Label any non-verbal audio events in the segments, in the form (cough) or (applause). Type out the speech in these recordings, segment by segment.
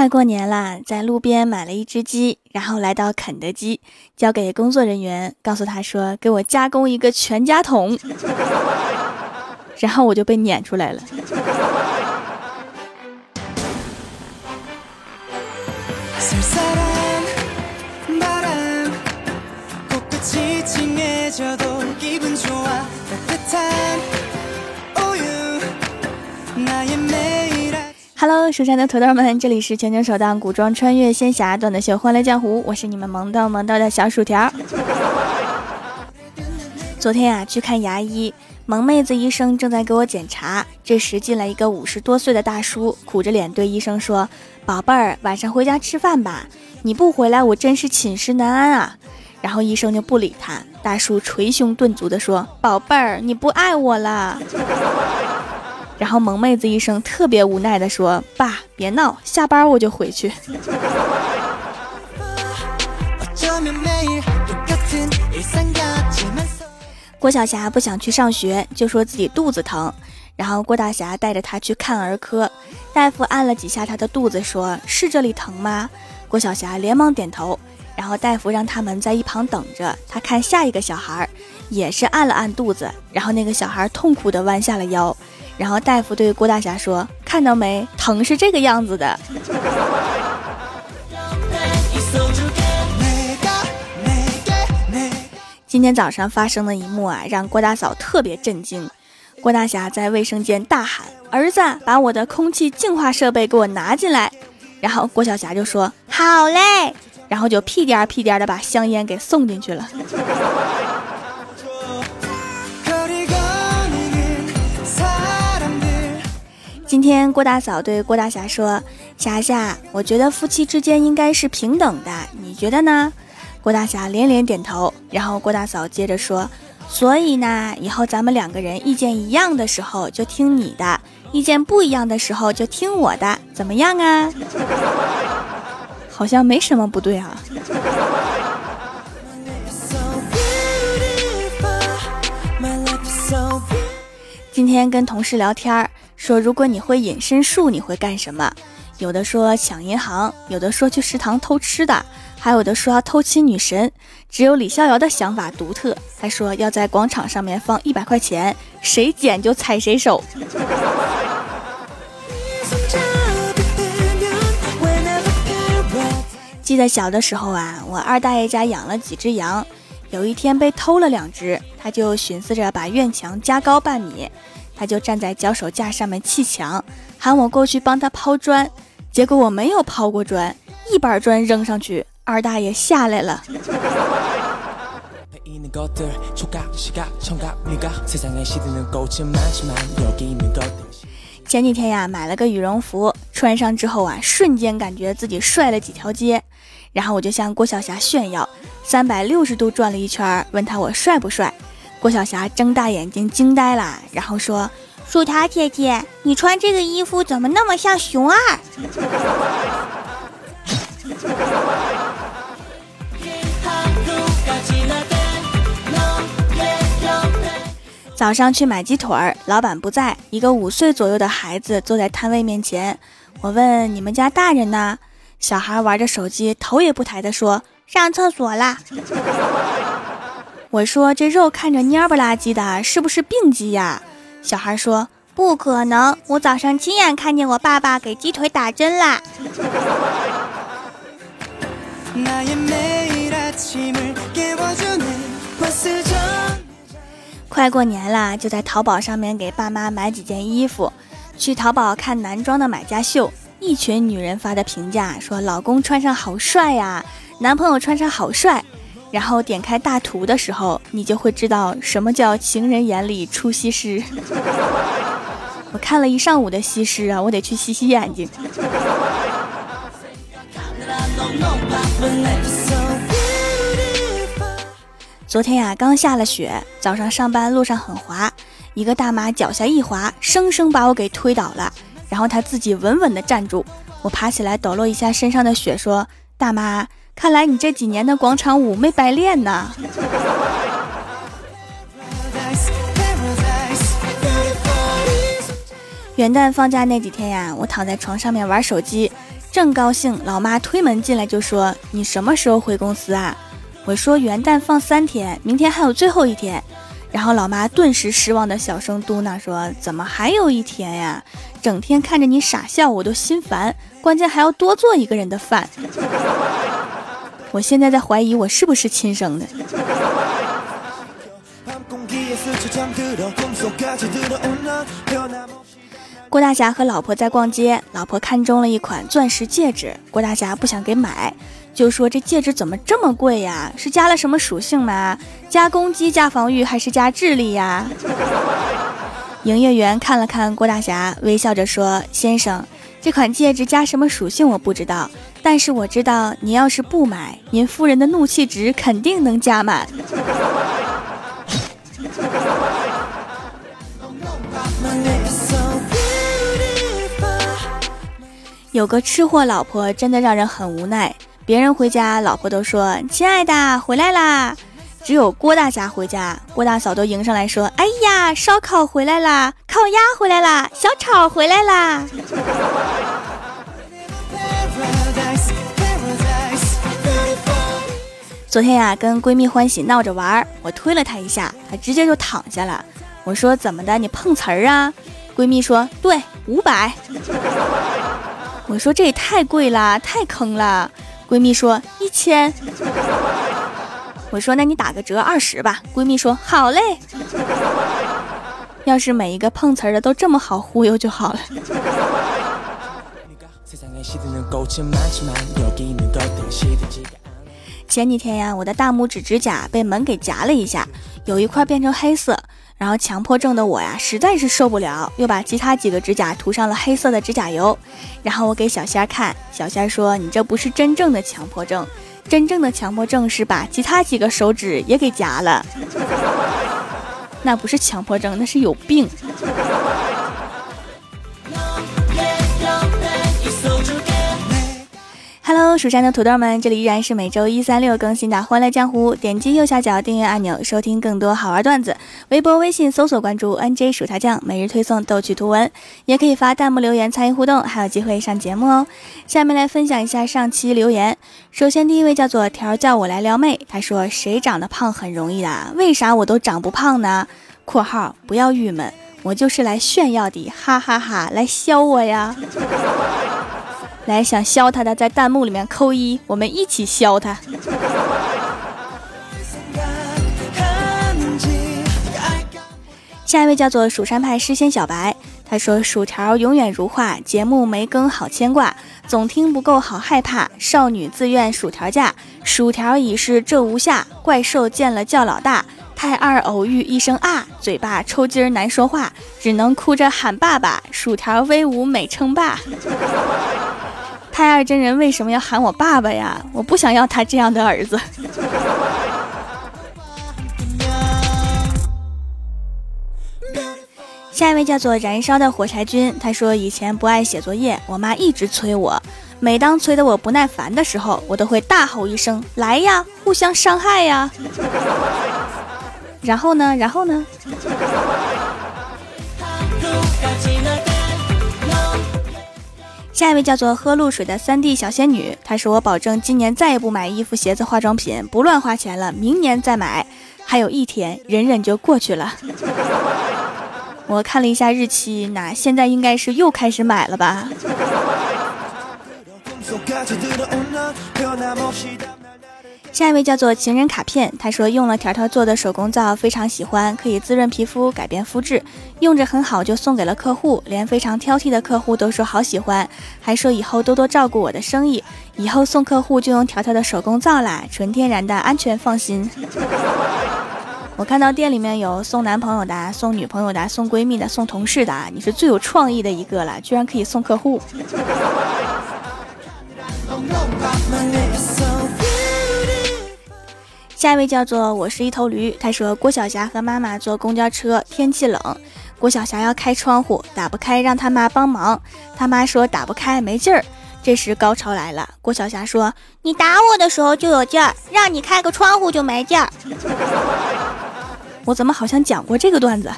快过年啦，在路边买了一只鸡，然后来到肯德基，交给工作人员，告诉他说：“给我加工一个全家桶。(laughs) ”然后我就被撵出来了。Hello，蜀山的土豆们，这里是全球首档古装穿越仙侠段子秀《欢乐江湖》，我是你们萌逗萌逗的小薯条。(laughs) 昨天呀，去看牙医，萌妹子医生正在给我检查，这时进来一个五十多岁的大叔，苦着脸对医生说：“宝贝儿，晚上回家吃饭吧，你不回来，我真是寝食难安啊。”然后医生就不理他，大叔捶胸顿足的说：“宝贝儿，你不爱我了。”然后萌妹子一声特别无奈的说：“爸，别闹，下班我就回去。(laughs) ”郭晓霞不想去上学，就说自己肚子疼。然后郭大侠带着她去看儿科，大夫按了几下她的肚子，说是这里疼吗？郭晓霞连忙点头。然后大夫让他们在一旁等着，他看下一个小孩，也是按了按肚子，然后那个小孩痛苦的弯下了腰。然后大夫对郭大侠说：“看到没，疼是这个样子的。”今天早上发生的一幕啊，让郭大嫂特别震惊。郭大侠在卫生间大喊：“儿子，把我的空气净化设备给我拿进来！”然后郭晓霞就说：“好嘞。”然后就屁颠儿屁颠儿的把香烟给送进去了。今天郭大嫂对郭大侠说：“霞霞，我觉得夫妻之间应该是平等的，你觉得呢？”郭大侠连连点头。然后郭大嫂接着说：“所以呢，以后咱们两个人意见一样的时候就听你的，意见不一样的时候就听我的，怎么样啊？” (laughs) 好像没什么不对啊。今天跟同事聊天儿。说如果你会隐身术，你会干什么？有的说抢银行，有的说去食堂偷吃的，还有的说要偷亲女神。只有李逍遥的想法独特，他说要在广场上面放一百块钱，谁捡就踩谁手。(laughs) 记得小的时候啊，我二大爷家养了几只羊，有一天被偷了两只，他就寻思着把院墙加高半米。他就站在脚手架上面砌墙，喊我过去帮他抛砖。结果我没有抛过砖，一板砖扔上去，二大爷下来了。前几天呀，买了个羽绒服，穿上之后啊，瞬间感觉自己帅了几条街。然后我就向郭晓霞炫耀，三百六十度转了一圈，问他我帅不帅。郭晓霞睁大眼睛惊呆了，然后说：“薯条姐姐，你穿这个衣服怎么那么像熊二？” (laughs) 早上去买鸡腿儿，老板不在，一个五岁左右的孩子坐在摊位面前。我问：“你们家大人呢？”小孩玩着手机，头也不抬的说：“上厕所啦。”我说这肉看着蔫不拉几的，是不是病鸡呀？小孩说不可能，我早上亲眼看见我爸爸给鸡腿打针啦。快过年了，就在淘宝上面给爸妈买几件衣服。去淘宝看男装的买家秀，一群女人发的评价说老公穿上好帅呀，男朋友穿上好帅。然后点开大图的时候，你就会知道什么叫情人眼里出西施。(laughs) 我看了一上午的西施啊，我得去洗洗眼睛。昨天呀，刚下了雪，早上上班路上很滑，一个大妈脚下一滑，生生把我给推倒了，然后她自己稳稳的站住。我爬起来抖落一下身上的雪，说：“大妈。”看来你这几年的广场舞没白练呐！元旦放假那几天呀，我躺在床上面玩手机，正高兴，老妈推门进来就说：“你什么时候回公司啊？”我说：“元旦放三天，明天还有最后一天。”然后老妈顿时失望的小声嘟囔说：“怎么还有一天呀？整天看着你傻笑，我都心烦。关键还要多做一个人的饭。我现在在怀疑我是不是亲生的。”郭大侠和老婆在逛街，老婆看中了一款钻石戒指，郭大侠不想给买，就说这戒指怎么这么贵呀？是加了什么属性吗？加攻击、加防御还是加智力呀？(laughs) 营业员看了看郭大侠，微笑着说：“先生，这款戒指加什么属性我不知道，但是我知道您要是不买，您夫人的怒气值肯定能加满。(laughs) ”有个吃货老婆真的让人很无奈。别人回家，老婆都说：“亲爱的，回来啦。”只有郭大侠回家，郭大嫂都迎上来说：“哎呀，烧烤回来啦，烤鸭回来啦，小炒回来啦。”昨天呀，跟闺蜜欢喜闹着玩儿，我推了她一下，她直接就躺下了。我说：“怎么的？你碰瓷儿啊？”闺蜜说：“对，五百。”我说这也太贵了，太坑了。闺蜜说一千。我说那你打个折二十吧。闺蜜说好嘞。要是每一个碰瓷儿的都这么好忽悠就好了。前几天呀，我的大拇指指甲被门给夹了一下，有一块变成黑色。然后强迫症的我呀，实在是受不了，又把其他几个指甲涂上了黑色的指甲油。然后我给小仙儿看，小仙儿说：“你这不是真正的强迫症，真正的强迫症是把其他几个手指也给夹了。那不是强迫症，那是有病。” Hello，蜀山的土豆们，这里依然是每周一、三、六更新的《欢乐江湖》。点击右下角订阅按钮，收听更多好玩段子。微博、微信搜索关注 “nj 薯条酱”，每日推送逗趣图文，也可以发弹幕留言参与互动，还有机会上节目哦。下面来分享一下上期留言。首先，第一位叫做条叫我来撩妹，他说：“谁长得胖很容易的，为啥我都长不胖呢？”（括号不要郁闷，我就是来炫耀的，哈哈哈，来削我呀！）来想削他的，在弹幕里面扣一，我们一起削他。下一位叫做蜀山派诗仙小白，他说：“薯条永远如画，节目没更好牵挂，总听不够好害怕。少女自愿薯条嫁，薯条已是这无下。怪兽见了叫老大，太二偶遇一声啊，嘴巴抽筋儿难说话，只能哭着喊爸爸。薯条威武美称霸。”太二真人为什么要喊我爸爸呀？我不想要他这样的儿子。(laughs) 下一位叫做燃烧的火柴君，他说以前不爱写作业，我妈一直催我，每当催得我不耐烦的时候，我都会大吼一声：“来呀，互相伤害呀！” (laughs) 然后呢？然后呢？下一位叫做喝露水的三 D 小仙女，她说：“我保证今年再也不买衣服、鞋子、化妆品，不乱花钱了。明年再买，还有一天，忍忍就过去了。(laughs) ”我看了一下日期，那现在应该是又开始买了吧。(laughs) (laughs) 下一位叫做情人卡片，他说用了条条做的手工皂，非常喜欢，可以滋润皮肤、改变肤质，用着很好，就送给了客户，连非常挑剔的客户都说好喜欢，还说以后多多照顾我的生意，以后送客户就用条条的手工皂啦，纯天然的，安全放心。(laughs) 我看到店里面有送男朋友的、送女朋友的、送闺蜜的、送同事的，你是最有创意的一个了，居然可以送客户。下一位叫做我是一头驴，他说郭晓霞和妈妈坐公交车，天气冷，郭晓霞要开窗户，打不开，让他妈帮忙，他妈说打不开没劲儿。这时高潮来了，(laughs) 郭晓霞说：“你打我的时候就有劲儿，让你开个窗户就没劲儿。” (laughs) 我怎么好像讲过这个段子？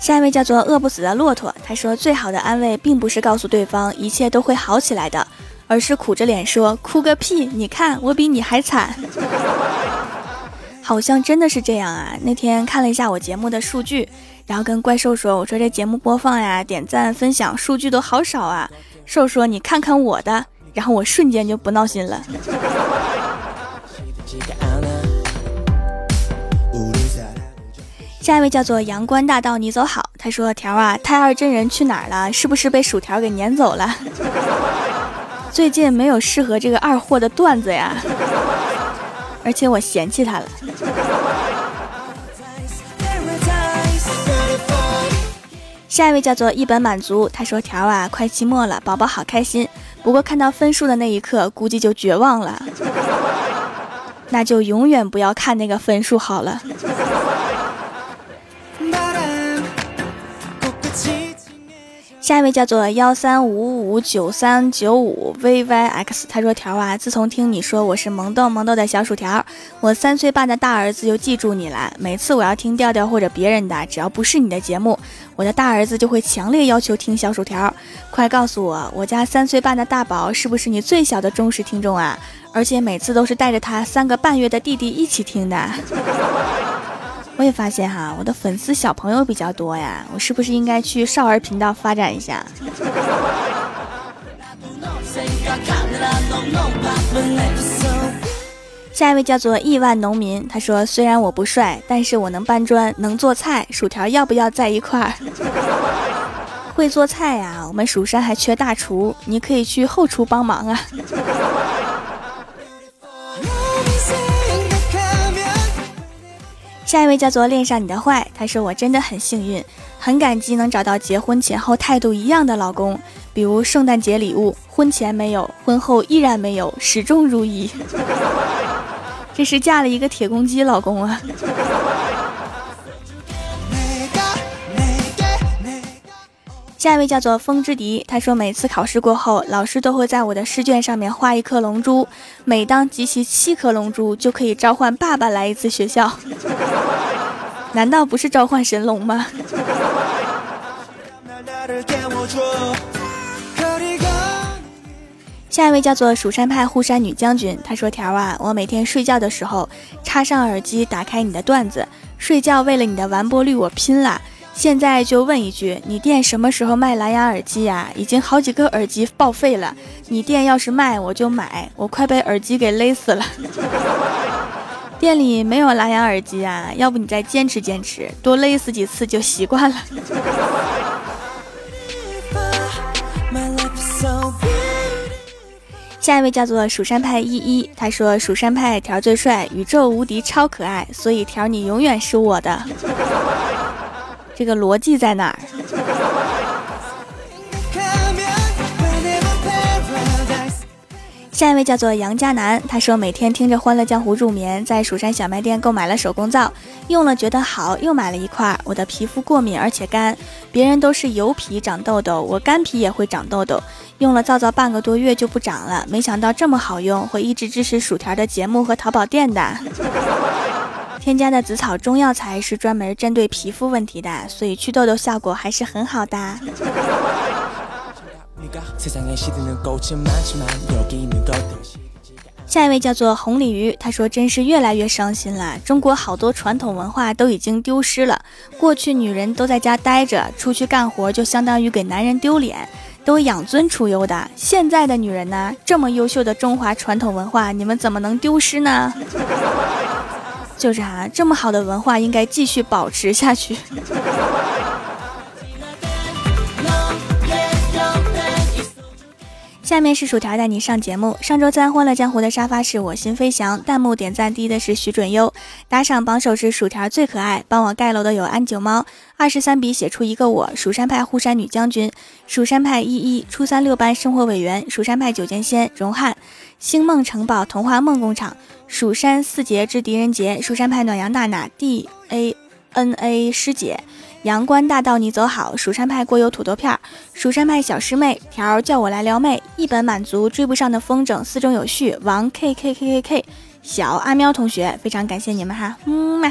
下一位叫做饿不死的骆驼，他说最好的安慰并不是告诉对方一切都会好起来的，而是苦着脸说哭个屁，你看我比你还惨。好像真的是这样啊！那天看了一下我节目的数据，然后跟怪兽说：“我说这节目播放呀、点赞、分享数据都好少啊。”兽说：“你看看我的。”然后我瞬间就不闹心了。下一位叫做阳关大道，你走好。他说：“条啊，太二真人去哪儿了？是不是被薯条给撵走了？(laughs) 最近没有适合这个二货的段子呀。”而且我嫌弃他了。下一位叫做一本满足，他说：“条啊，快期末了，宝宝好开心。不过看到分数的那一刻，估计就绝望了。那就永远不要看那个分数好了。”下一位叫做幺三五五九三九五 VYX，他说：“条啊，自从听你说我是萌豆萌豆的小薯条，我三岁半的大儿子就记住你了。每次我要听调调或者别人的，只要不是你的节目，我的大儿子就会强烈要求听小薯条。快告诉我，我家三岁半的大宝是不是你最小的忠实听众啊？而且每次都是带着他三个半月的弟弟一起听的。”我也发现哈，我的粉丝小朋友比较多呀，我是不是应该去少儿频道发展一下？下一位叫做亿万农民，他说：“虽然我不帅，但是我能搬砖，能做菜。薯条要不要在一块儿？(laughs) 会做菜呀，我们蜀山还缺大厨，你可以去后厨帮忙啊。”下一位叫做恋上你的坏，他说我真的很幸运，很感激能找到结婚前后态度一样的老公，比如圣诞节礼物，婚前没有，婚后依然没有，始终如一。这是嫁了一个铁公鸡老公啊。下一位叫做风之笛，他说每次考试过后，老师都会在我的试卷上面画一颗龙珠，每当集齐七颗龙珠，就可以召唤爸爸来一次学校。(laughs) 难道不是召唤神龙吗？下一位叫做蜀山派护山女将军，她说：“条啊，我每天睡觉的时候插上耳机，打开你的段子，睡觉为了你的完播率我拼了。”现在就问一句，你店什么时候卖蓝牙耳机呀？已经好几个耳机报废了，你店要是卖我就买，我快被耳机给勒死了。(laughs) 店里没有蓝牙耳机啊，要不你再坚持坚持，多勒死几次就习惯了。(laughs) 下一位叫做蜀山派一一，他说蜀山派条最帅，宇宙无敌超可爱，所以条你永远是我的。这个逻辑在哪儿？下一位叫做杨家南，他说每天听着《欢乐江湖》入眠，在蜀山小卖店购买了手工皂，用了觉得好，又买了一块。我的皮肤过敏而且干，别人都是油皮长痘痘，我干皮也会长痘痘。用了皂皂半个多月就不长了，没想到这么好用，会一直支持薯条的节目和淘宝店的。添加的紫草中药材是专门针对皮肤问题的，所以祛痘痘效果还是很好的。(laughs) 下一位叫做红鲤鱼，他说：“真是越来越伤心了，中国好多传统文化都已经丢失了。过去女人都在家待着，出去干活就相当于给男人丢脸，都养尊处优的。现在的女人呢，这么优秀的中华传统文化，你们怎么能丢失呢？” (laughs) 就是啊，这么好的文化应该继续保持下去。(laughs) 下面是薯条带你上节目。上周三《欢乐江湖》的沙发是我心飞翔，弹幕点赞第一的是徐准优，打赏榜首是薯条最可爱，帮我盖楼的有安九猫，二十三笔写出一个我，蜀山派护山女将军，蜀山派一一，初三六班生活委员，蜀山派九剑仙荣汉，星梦城堡童话梦工厂。蜀山四杰之狄仁杰，蜀山派暖阳娜娜，D A N A 师姐，阳关大道你走好，蜀山派过油土豆片，蜀山派小师妹条叫我来撩妹，一本满足追不上的风筝，四中有序，王 K K K K K，小阿喵同学，非常感谢你们哈，嗯么。